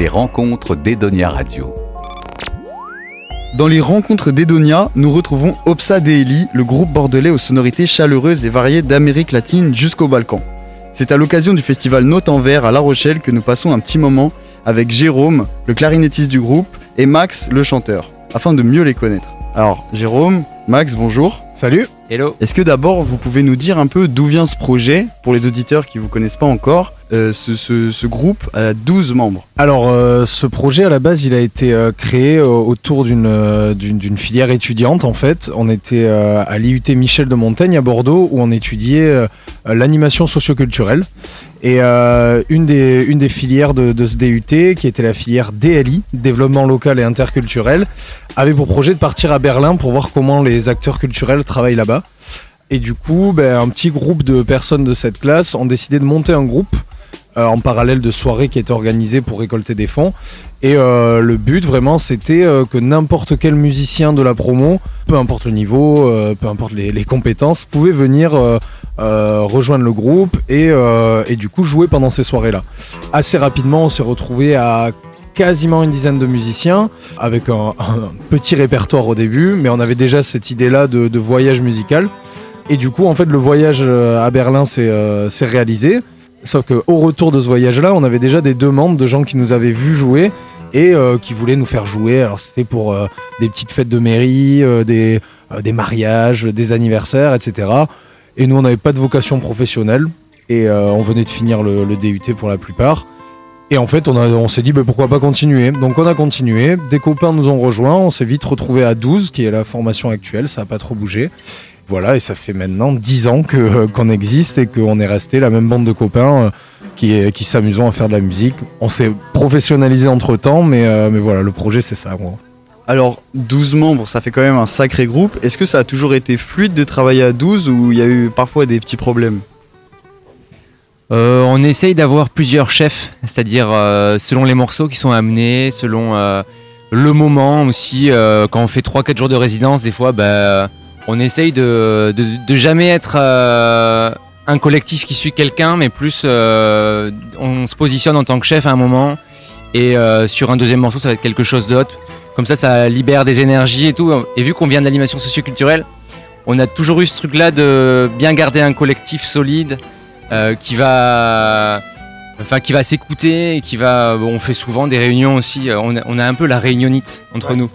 Les rencontres d'Edonia Radio. Dans les rencontres d'Edonia, nous retrouvons Opsa Deeli, le groupe bordelais aux sonorités chaleureuses et variées d'Amérique latine jusqu'au Balkan. C'est à l'occasion du festival Note en Vert à La Rochelle que nous passons un petit moment avec Jérôme, le clarinettiste du groupe, et Max, le chanteur, afin de mieux les connaître. Alors, Jérôme, Max, bonjour. Salut Hello Est-ce que d'abord vous pouvez nous dire un peu d'où vient ce projet pour les auditeurs qui ne vous connaissent pas encore euh, ce, ce- ce groupe a 12 membres? Alors euh, ce projet à la base il a été euh, créé euh, autour d'une euh, filière étudiante en fait. On était euh, à l'IUT Michel de Montaigne à Bordeaux où on étudiait euh, l'animation socioculturelle. Et euh, une, des, une des filières de, de ce DUT, qui était la filière DLI, développement local et interculturel, avait pour projet de partir à Berlin pour voir comment les acteurs culturels travaillent là-bas. Et du coup, ben, un petit groupe de personnes de cette classe ont décidé de monter un groupe euh, en parallèle de soirées qui étaient organisées pour récolter des fonds. Et euh, le but vraiment c'était euh, que n'importe quel musicien de la promo, peu importe le niveau, peu importe les, les compétences, pouvait venir rejoindre le groupe et, et du coup jouer pendant ces soirées-là. Assez rapidement on s'est retrouvé à quasiment une dizaine de musiciens avec un, petit répertoire au début, mais on avait déjà cette idée-là de, voyage musical. Et du coup, en fait, le voyage euh, à Berlin s'est euh, réalisé. Sauf qu'au retour de ce voyage-là, on avait déjà des demandes de gens qui nous avaient vus jouer et euh, qui voulaient nous faire jouer. Alors c'était pour des petites fêtes de mairie, des, mariages, des anniversaires, etc. Et nous, on n'avait pas de vocation professionnelle et on venait de finir le DUT pour la plupart. Et en fait, on, on s'est dit bah, pourquoi pas continuer. Donc on a continué. Des copains nous ont rejoints. On s'est vite retrouvé à 12, qui est la formation actuelle. Ça n'a pas trop bougé. Voilà, et ça fait maintenant 10 ans euh, qu'on existe et qu'on est resté la même bande de copains euh, qui, s'amusons à faire de la musique. On s'est professionnalisé entre temps, mais, euh, mais voilà, le projet c'est ça. gros. Alors, 12 membres, ça fait quand même un sacré groupe. Est-ce que ça a toujours été fluide de travailler à 12 ou il y a eu parfois des petits problèmes? Euh, On essaye d'avoir plusieurs chefs, c'est-à-dire euh, selon les morceaux qui sont amenés, selon euh, le moment aussi. quand on fait 3-4 jours de résidence, des fois, bah, on essaye de, de, jamais être un collectif qui suit quelqu'un, mais plus on se positionne en tant que chef à un moment. Et sur un deuxième morceau, ça va être quelque chose d'autre. Comme ça, ça libère des énergies et tout. Et vu qu'on vient de l'animation socioculturelle, on a toujours eu ce truc-là de bien garder un collectif solide euh, qui va, enfin, qui va s'écouter et qui va. bon, on fait souvent des réunions aussi. euh, On a, on a un peu la réunionnite entre nous.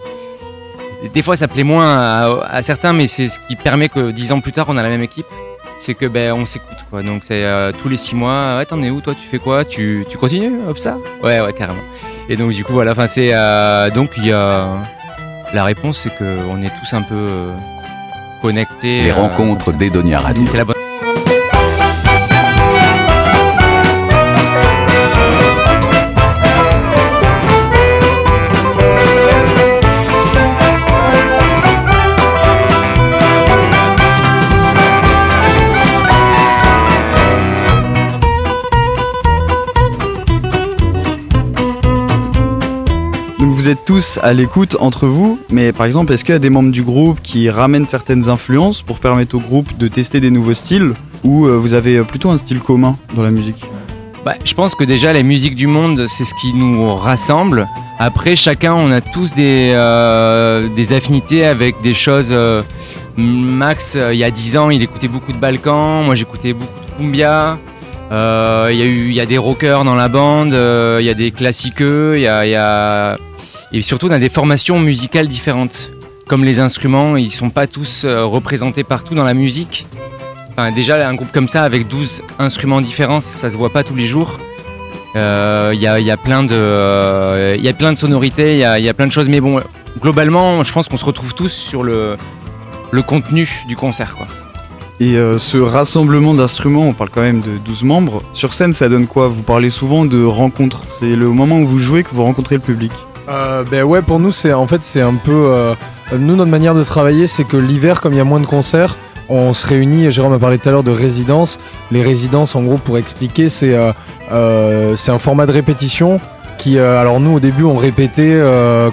Et Des fois, ça plaît moins à, à certains, mais c'est ce qui permet que dix ans plus tard, on a la même équipe. C'est que ben on s'écoute quoi. Donc c'est euh, tous les six mois. Ouais, t'en es où toi? Tu fais quoi? Tu, tu continues? Hop ça? Ouais, ouais, carrément. Et donc du coup voilà. Enfin c'est euh, donc il y a la réponse, c'est que on est tous un peu euh, connectés. Les euh, rencontres d'Edonia Radio. C'est la bonne. Tous à l'écoute entre vous, mais par exemple, est-ce qu'il y a des membres du groupe qui ramènent certaines influences pour permettre au groupe de tester des nouveaux styles ou euh, vous avez plutôt un style commun dans la musique? Bah, je pense que déjà la musique du monde, c'est ce qui nous rassemble. Après, chacun, on a tous des, euh, des affinités avec des choses. euh, Max, euh, il y a 10 ans, il écoutait beaucoup de Balkans. Moi, j'écoutais beaucoup de cumbia. Euh, Il y a eu, y a des rockers dans la bande. euh, Il y a des classiqueux. Il y a- et surtout, on a des formations musicales différentes. Comme les instruments, ils sont pas tous euh, représentés partout dans la musique. Enfin, déjà, un groupe comme ça, avec 12 instruments différents, ça se voit pas tous les jours. Euh, Il y, a, plein de, euh, y a plein de sonorités, il y a, plein de choses. Mais bon, globalement, je pense qu'on se retrouve tous sur le, contenu du concert. Quoi. Et ce rassemblement d'instruments, on parle quand même de 12 membres. Sur scène, ça donne quoi? Vous parlez souvent de rencontres. C'est le moment où vous jouez que vous rencontrez le public. Euh, ben ouais, pour nous, c'est en fait, c'est un peu. euh, nous, notre manière de travailler, c'est que l'hiver, comme il y a moins de concerts, on se réunit. Jérôme a parlé tout à l'heure de résidences. Les résidences, en gros, pour expliquer, c'est euh, un format de répétition qui, alors nous, au début, on répétait,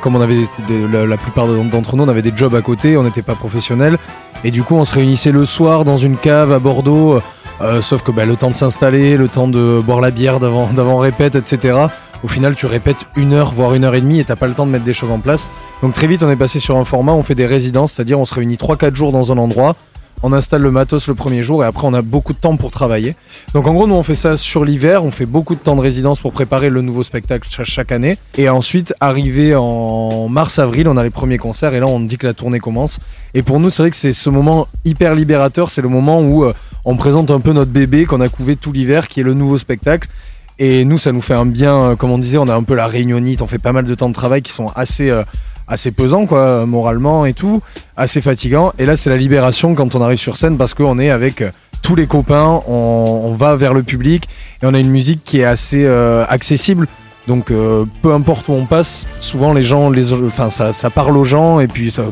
comme on avait la, plupart d'entre nous, on avait des jobs à côté, on n'était pas professionnels, et du coup, on se réunissait le soir dans une cave à Bordeaux. sauf que bah, le temps de s'installer, le temps de boire la bière d'avant répète, etc. au final tu répètes une heure voire une heure et demie et t'as pas le temps de mettre des choses en place. Donc très vite on est passé sur un format, on fait des résidences, c'est-à-dire on se réunit 3-4 jours dans un endroit, on installe le matos le premier jour et après on a beaucoup de temps pour travailler. Donc en gros nous on fait ça sur l'hiver, on fait beaucoup de temps de résidence pour préparer le nouveau spectacle cha- chaque année et ensuite arrivé en mars-avril on a les premiers concerts et là on dit que la tournée commence. Et pour nous c'est vrai que c'est ce moment hyper libérateur, c'est le moment où euh, on présente un peu notre bébé qu'on a couvé tout l'hiver qui est le nouveau spectacle. Et nous, ça nous fait un bien, euh, comme on disait, on a un peu la réunionite, on fait pas mal de temps de travail qui sont assez, euh, assez pesants, quoi, moralement et tout, assez fatigants. Et là, c'est la libération quand on arrive sur scène parce qu'on est avec euh, tous les copains, on, va vers le public et on a une musique qui est assez accessible. Donc, peu importe où on passe, souvent les gens, les, enfin, ça, parle aux gens et puis ça,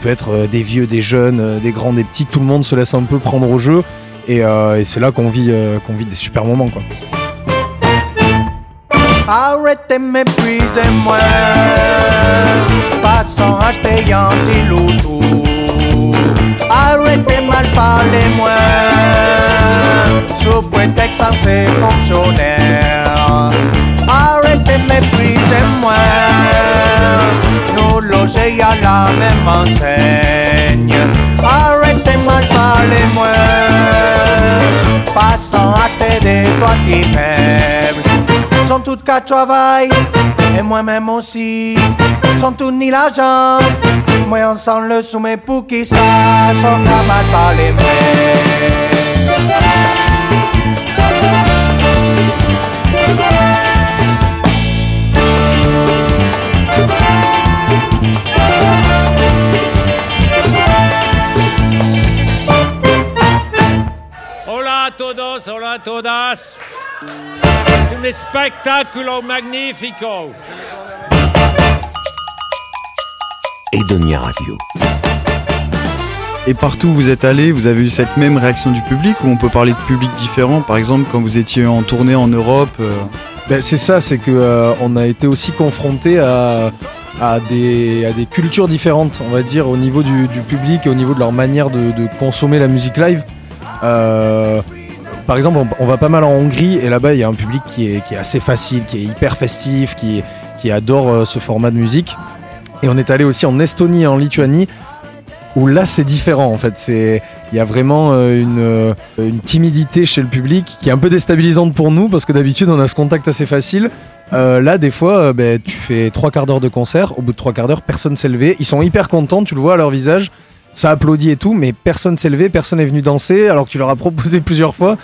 peut être des vieux, des jeunes, des grands, des petits, tout le monde se laisse un peu prendre au jeu. Et, c'est là qu'on vit, qu'on vit des super moments, quoi. Arrêtez, méprisez-moi, passant acheter un petit loutou. Arrêtez, mal parlez-moi, sous prétexte censé fonctionnaire. Arrêtez, méprisez-moi, nous loger à la même enseigne. Arrêtez, mal parlez-moi, passant acheter des toits toutes qu'à travail et moi-même aussi sont tous ni l'argent. Moi on sent le soumet pour qui ça sont pas mal parler Hola a todos, hola a todas. Es un espectáculo magnífico. Edonia Radio. Et partout où vous êtes allé, vous avez eu cette même réaction du public ou on peut parler de publics différents Par exemple, quand vous étiez en tournée en Europe euh, Ben, c'est ça, c'est que euh, on a été aussi confronté à, à, des, à des cultures différentes, on va dire, au niveau du, du public et au niveau de leur manière de, de consommer la musique live. Euh, par exemple, on, va pas mal en Hongrie et là-bas, il y a un public qui est, assez facile, qui est hyper festif, qui, adore euh, ce format de musique. Et on est allé aussi en Estonie et en Lituanie où là c'est différent en fait. C'est il y a vraiment euh, une, euh, une timidité chez le public qui est un peu déstabilisante pour nous parce que d'habitude on a ce contact assez facile. Là des fois ben, tu fais trois quarts d'heure de concert, au bout de trois quarts d'heure personne s'est levé. Ils sont hyper contents, tu le vois à leur visage, ça applaudit et tout, mais personne s'est levé, personne est venu danser alors que tu leur as proposé plusieurs fois.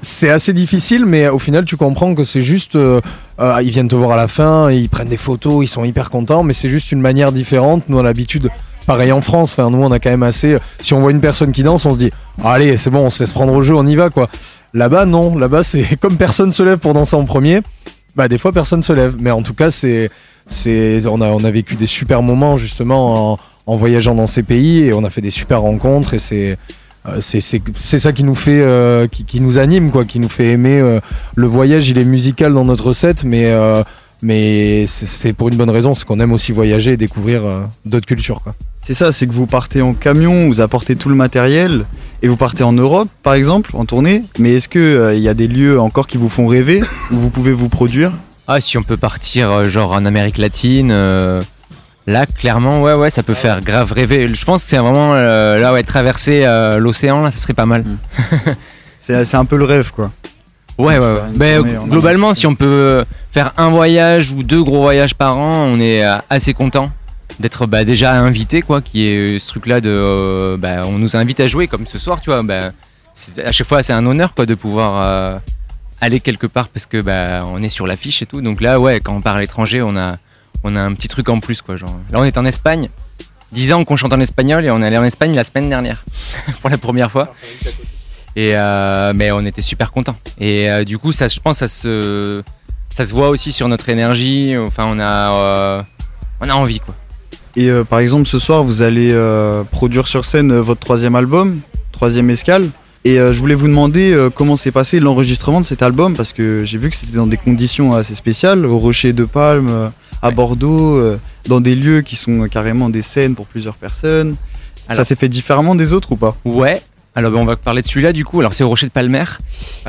C'est assez difficile, mais au final, tu comprends que c'est juste. euh, euh, ils viennent te voir à la fin, ils prennent des photos, ils sont hyper contents, mais c'est juste une manière différente. Nous, on a l'habitude, pareil en France, enfin, nous, on a quand même assez. Si on voit une personne qui danse, on se dit Allez, c'est bon, on se laisse prendre au jeu, on y va, quoi. Là-bas, non. Là-bas, c'est comme personne se lève pour danser en premier, bah, des fois, personne se lève. Mais en tout cas, c'est. On, a, on a vécu des super moments, justement, en, voyageant dans ces pays, et on a fait des super rencontres, et c'est. Euh, c'est ça qui nous fait euh, qui, qui nous anime quoi qui nous fait aimer euh, le voyage il est musical dans notre set mais mais c'est- pour une bonne raison c'est qu'on aime aussi voyager et découvrir d'autres cultures C'est ça, c'est que vous partez en camion, vous apportez tout le matériel et vous partez en Europe, par exemple, en tournée. Mais est-ce euh, il y a des lieux encore qui vous font rêver où vous pouvez vous produire? Ah, si on peut partir euh, genre en Amérique latine, euh, là clairement, ouais, ouais, ça peut faire grave rêver. Je pense que c'est vraiment euh, là, ouais, traverser euh, l'océan, là, ça serait pas mal. C'est c'est un peu le rêve, quoi. Ouais, ouais, ouais. En globalement, si on peut faire un voyage ou deux gros voyages par an, on est assez content d'être bah, déjà invité, quoi, qui est ce truc-là de, bah, on nous invite à jouer comme ce soir, tu vois. Bah, à chaque fois, c'est un honneur, quoi, de pouvoir aller quelque part parce que bah, on est sur l'affiche et tout. Donc là, ouais, quand on part à l'étranger, on a, on a un petit truc en plus, quoi. Genre, là, on est en Espagne. 10 ans qu'on chante en espagnol et on est allé en Espagne la semaine dernière pour la première fois. Et euh, mais on était super contents. Et euh, du coup, ça, je pense, ça se, ça se voit aussi sur notre énergie. Enfin, on a, euh, on a envie, quoi. Et par exemple, ce soir, vous allez produire sur scène votre troisième album, troisième escale. Et euh, je voulais vous demander euh, comment s'est passé l'enregistrement de cet album, parce que j'ai vu que c'était dans des conditions assez spéciales, au Rocher de Palme, euh, à Ouais. Bordeaux, dans des lieux qui sont carrément des scènes pour plusieurs personnes. ça s'est fait différemment des autres ou pas? Ouais. Alors ben, on va parler de celui-là du coup. Alors c'est au Rocher de Palmer.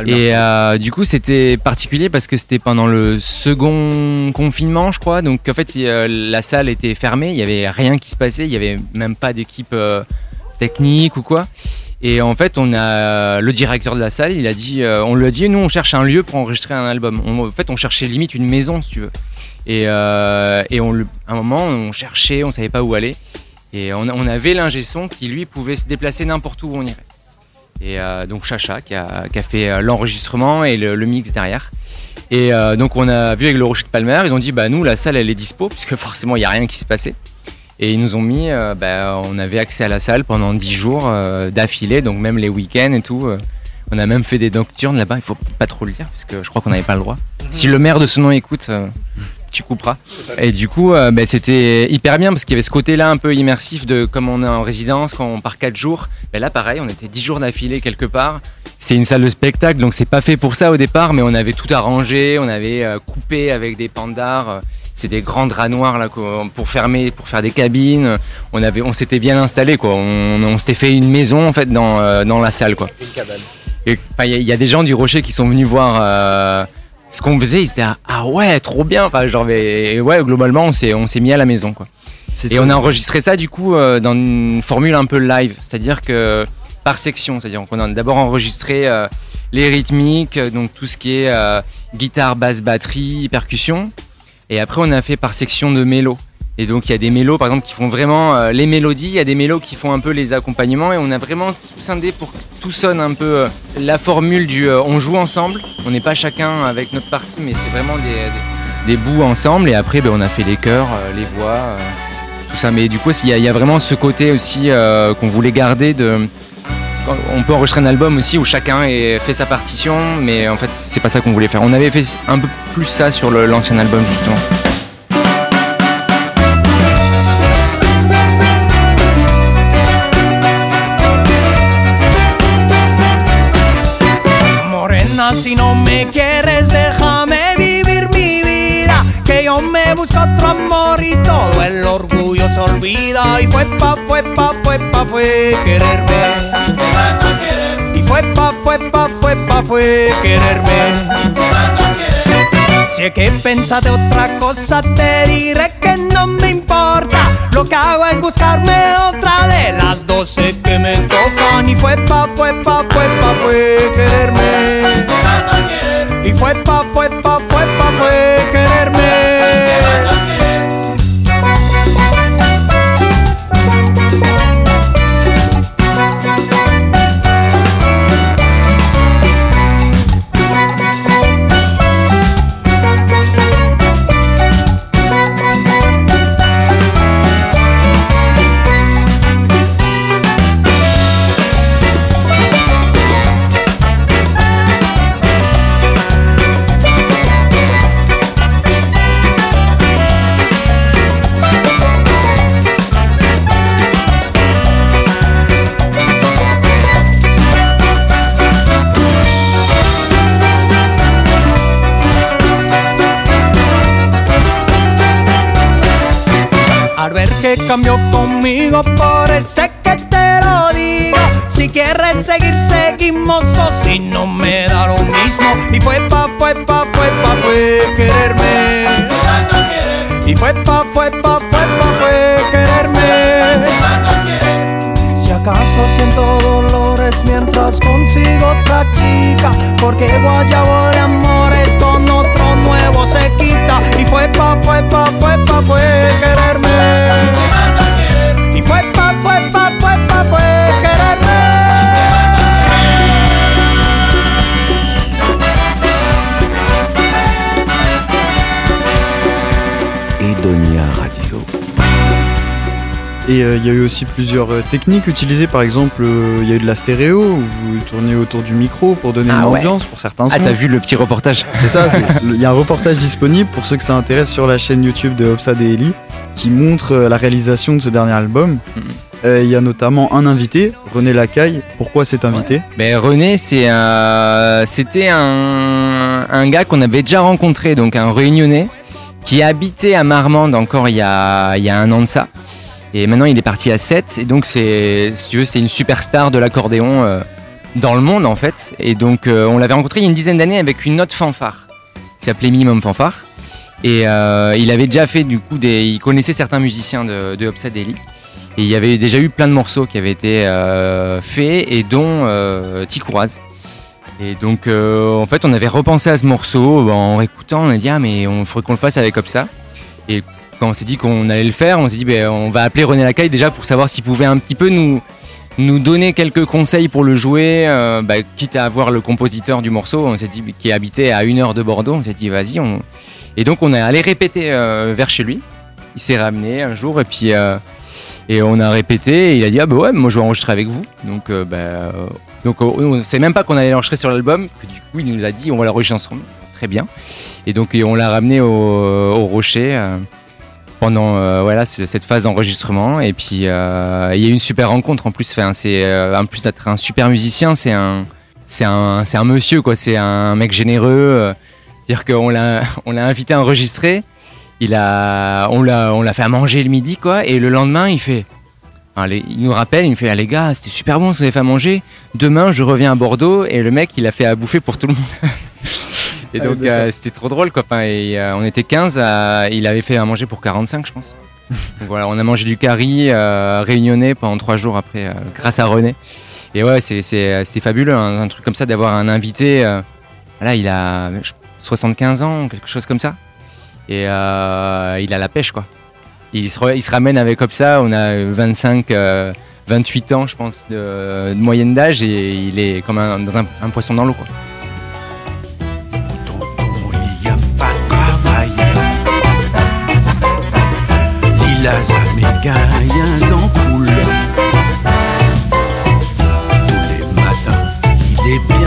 Et euh, du coup c'était particulier parce que c'était pendant le second confinement je crois. Donc en fait la salle était fermée, il y avait rien qui se passait, il y avait même pas d'équipe technique ou quoi. Et en fait on a le directeur de la salle, il a dit, euh, on lui a dit nous on cherche un lieu pour enregistrer un album. En fait on cherchait limite une maison si tu veux. Et, euh, et on, à un moment on cherchait, on savait pas où aller. Et on, avait l'ingé son qui lui pouvait se déplacer n'importe où on irait. Et euh, donc Chacha qui a, fait l'enregistrement et le, mix derrière. Et donc on a vu avec le Rocher de Palmer, ils ont dit bah nous la salle elle est dispo puisque forcément il n'y a rien qui se passait. Et ils nous ont mis, euh, bah, on avait accès à la salle pendant 10 jours euh, d'affilée, donc même les week-ends et tout. euh, on a même fait des nocturnes là-bas, il faut pas trop le dire parce que je crois qu'on n'avait pas le droit. Si le maire de ce nom écoute, euh, tu couperas. Et du coup, euh, bah, c'était hyper bien parce qu'il y avait ce côté-là un peu immersif de comme on est en résidence, quand on part 4 jours. Mais là, pareil, on était 10 jours d'affilée quelque part. C'est une salle de spectacle, donc c'est pas fait pour ça au départ, mais on avait tout arrangé, on avait euh, coupé avec des pandards. C'est des grands draps noirs là pour fermer, pour faire des cabines. On avait, on s'était bien installé quoi. On, on s'était fait une maison en fait dans, euh, dans la salle quoi. Il y, a- il y a des gens du Rocher qui sont venus voir euh, ce qu'on faisait. Ils étaient ah, ah ouais trop bien. Enfin genre mais- et ouais globalement on s'est on s'est mis à la maison quoi. Et ça. on a enregistré ça du coup euh, dans une formule un peu live, c'est-à-dire que par section, c'est-à-dire qu'on a d'abord enregistré euh, les rythmiques, donc tout ce qui est euh, guitare, basse, batterie, percussion, et après on a fait par section de mélos. Et donc il y a des mélos par exemple qui font vraiment euh, les mélodies, il y a des mélos qui font un peu les accompagnements, et on a vraiment tout scindé pour que tout sonne un peu euh, la formule du euh, on joue ensemble. On n'est pas chacun avec notre partie, mais c'est vraiment des, des, bouts ensemble, et après ben, on a fait les chœurs, les voix. tout ça. Mais du coup, il y, a- vraiment ce côté aussi qu'on voulait garder de. On peut enregistrer un album aussi où chacun ait fait sa partition, mais en fait, c'est pas ça qu'on voulait faire. On avait fait un peu plus ça sur l'ancien album, justement. Y fue pa, fue pa, fue pa, fue quererme. Y fue pa, fue pa, fue pa, fue quererme. Si es que piensas de otra cosa, te diré que no me importa. Lo que hago es buscarme otra de las doce que me tocan. Y fue pa, fue pa, fue pa, fue quererme. Y fue pa, fue pa, fue pa, fue fue pa, fue pa, fue pa, fue quererme. Si acaso siento dolores mientras consigo otra chica, porque guayabo de amores con otro nuevo se quita. Y fue pa, fue pa, fue pa, fue quererme. Et euh, il y a eu aussi plusieurs euh, techniques utilisées. Par exemple, euh, il y a eu de la stéréo où vous tournez autour du micro pour donner Ah une ouais. ambiance pour certains Ah, sons. t'as vu le petit reportage C'est ça, il y a un reportage disponible pour ceux que ça intéresse sur la chaîne YouTube de Hopsa et Eli qui montre la réalisation de ce dernier album. Mhm. Il y a notamment un invité, René Lacaille. Pourquoi cet invité? Ben, René, c'est euh, c'était un, un gars qu'on avait déjà rencontré, donc un réunionnais, qui habitait à Marmande encore il y a, il y a un an de ça. Et maintenant, il est parti à 7. Et donc, c'est, si tu veux, c'est une superstar de l'accordéon euh, dans le monde, en fait. Et donc, euh, on l'avait rencontré il y a une dizaine d'années avec une autre fanfare qui s'appelait Minimum Fanfare. Et euh, il avait déjà fait, du coup, des, il connaissait certains musiciens de, de Hopsa Daily. Et il y avait déjà eu plein de morceaux qui avaient été faits, et dont Tikouraz. Et donc, en fait, on avait repensé à ce morceau en écoutant. On a dit, ah, mais on faudrait qu'on le fasse avec Hopsa. Quand on s'est dit qu'on allait le faire, on s'est dit, ben, on va appeler René Lacaille déjà pour savoir s'il pouvait un petit peu nous, nous donner quelques conseils pour le jouer, euh, bah, quitte à avoir le compositeur du morceau, on s'est dit, qui habitait à une heure de Bordeaux, on s'est dit, vas-y. Et donc, on est allé répéter euh, vers chez lui. Il s'est ramené un jour, et puis. euh, et on a répété, et il a dit, ah bah ouais, moi je vais enregistrer avec vous. Donc, donc on ne sait même pas qu'on allait l'enregistrer sur l'album, que du coup, il nous a dit, on va l'enregistrer ensemble. Très bien. Et donc, on l'a ramené au Rocher. Pendant euh, voilà ce- cette phase d'enregistrement. Et puis euh, il y a eu une super rencontre en plus. C'est euh, en plus d'être un super musicien c'est un c'est un un monsieur quoi. C'est un mec généreux. Dire qu'on l'a on l'a invité à enregistrer. Il a on l'a on l'a fait à manger le midi quoi. Et le lendemain il fait les- il nous rappelle il me fait ah, les gars c'était super bon ce que vous avez fait à manger. Demain je reviens à Bordeaux. Et le mec il a fait à bouffer pour tout le monde et Ah, donc d'accord. euh, c'était trop drôle quoi et, euh, on était 15 à- il avait fait à manger pour 45 je pense. Donc voilà on a mangé du curry euh, réunionnais pendant trois jours après grâce à René. Et ouais c'est- c'est- c'était fabuleux hein, un truc comme ça d'avoir un invité euh, voilà il a je- 75 ans quelque chose comme ça. Et euh, il a la pêche quoi. Il se, re- il se ramène avec comme ça on a euh, 25 euh, 28 ans je pense de, de moyenne d'âge et il est comme un, dans un, un poisson dans l'eau quoi Il a jamais gagné en poule. Tous les matins, il est bien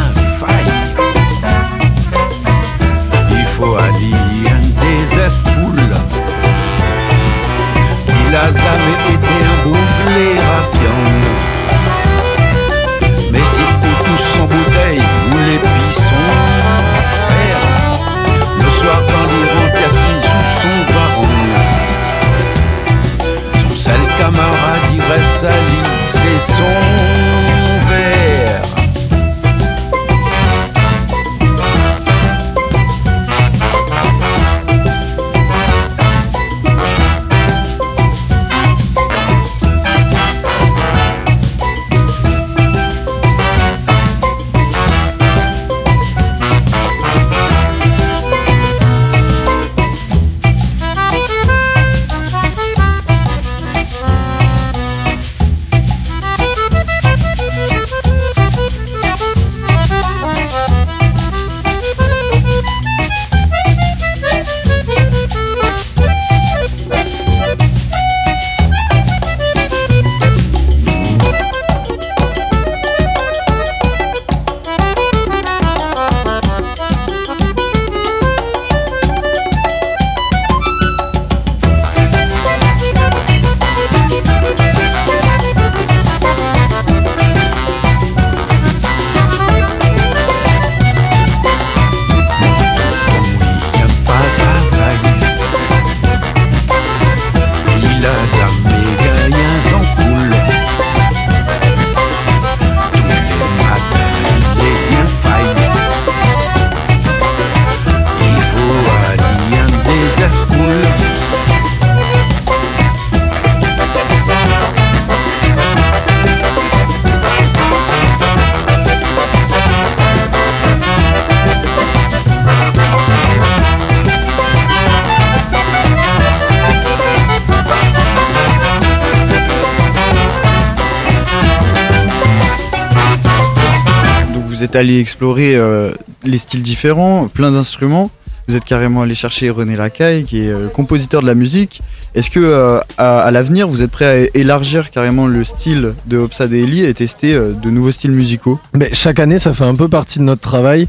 êtes explorer euh, les styles différents, plein d'instruments. Vous êtes carrément allé chercher René Lacaille, qui est euh, compositeur de la musique. Est-ce que euh, à, l'avenir, vous êtes prêt à élargir carrément le style de Hopsa Daily et tester de nouveaux styles musicaux? Mais chaque année, ça fait un peu partie de notre travail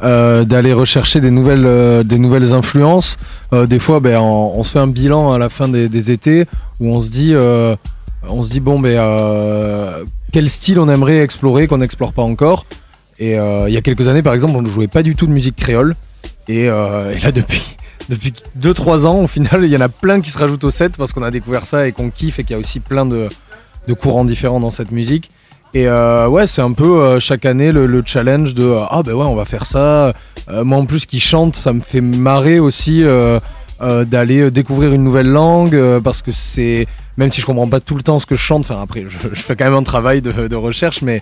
d'aller rechercher des nouvelles, des nouvelles influences. Des fois, ben, on, se fait un bilan à la fin des, étés où on se dit, on se dit bon, ben, quel style on aimerait explorer qu'on n'explore pas encore. Et euh, il y a quelques années, par exemple, on ne jouait pas du tout de musique créole. Et, euh, là, depuis, depuis 2-3 ans. Au final, il y en a plein qui se rajoutent au set parce qu'on a découvert ça et qu'on kiffe et qu'il y a aussi plein de, de courants différents dans cette musique. Et euh, ouais, c'est un peu chaque année le, le challenge de ah ben ouais, on va faire ça. Moi en plus qui chante, ça me fait marrer aussi euh, euh, d'aller découvrir une nouvelle langue euh, parce que c'est même si je comprends pas tout le temps ce que je chante. Enfin après, je, fais quand même un travail de, recherche, mais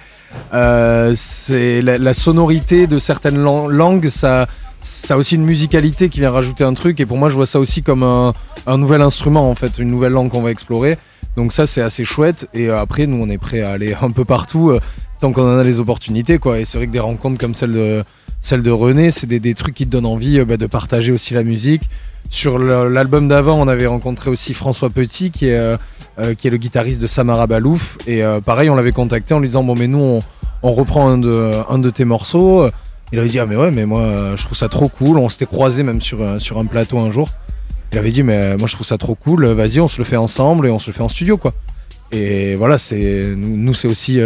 euh, c'est la, sonorité de certaines lan- langues, ça ça a aussi une musicalité qui vient rajouter un truc. Et pour moi, je vois ça aussi comme un, un nouvel instrument en fait, une nouvelle langue qu'on va explorer. Donc ça c'est assez chouette et euh, après nous on est prêt à aller un peu partout euh, tant qu'on en a les opportunités quoi et c'est vrai que des rencontres comme celle de celle de René c'est des, des trucs qui te donnent envie euh, bah, de partager aussi la musique. Sur l'album d'avant on avait rencontré aussi François Petit qui est euh, euh, qui est le guitariste de Samara Balouf. Et pareil on l'avait contacté en lui disant bon mais nous on, on reprend un de, un de tes morceaux. Il avait dit ah mais ouais mais moi je trouve ça trop cool. On s'était croisé même sur, sur un plateau un jour. Il avait dit mais moi je trouve ça trop cool. Vas-y on se le fait ensemble et on se le fait en studio quoi. Et voilà c'est nous, c'est aussi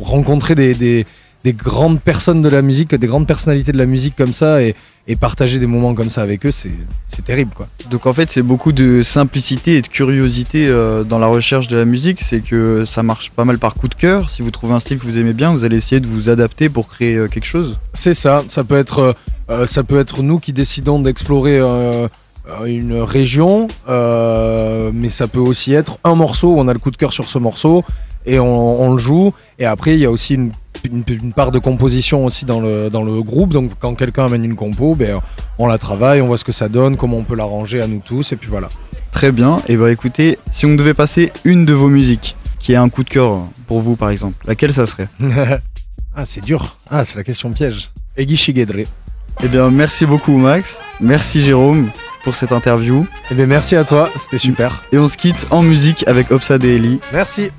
rencontrer des, des grandes personnes de la musique des grandes personnalités de la musique comme ça et, et partager des moments comme ça avec eux c'est terrible quoi Donc en fait, c'est beaucoup de simplicité et de curiosité euh, dans la recherche de la musique. C'est que ça marche pas mal par coup de cœur. Si vous trouvez un style que vous aimez bien, vous allez essayer de vous adapter pour créer euh, quelque chose. C'est ça, ça peut être, euh, ça peut être nous qui décidons d'explorer une région, mais ça peut aussi être un morceau où on a le coup de cœur sur ce morceau et on, on le joue. Et après, il y a aussi une, une- une part de composition aussi dans le, dans le groupe. Donc quand quelqu'un amène une compo, ben, on la travaille, on voit ce que ça donne, comment on peut l'arranger à nous tous, et puis voilà. Très bien. Et bah écoutez, si on devait passer une de vos musiques qui est un coup de cœur pour vous par exemple, laquelle ça serait? Ah, c'est dur. Ah, c'est la question piège. Egi Shigedre. Eh bien, merci beaucoup Max. Merci Jérôme pour cette interview. Eh bien, merci à toi, c'était super. Et on se quitte en musique avec Opsa Daily. Merci.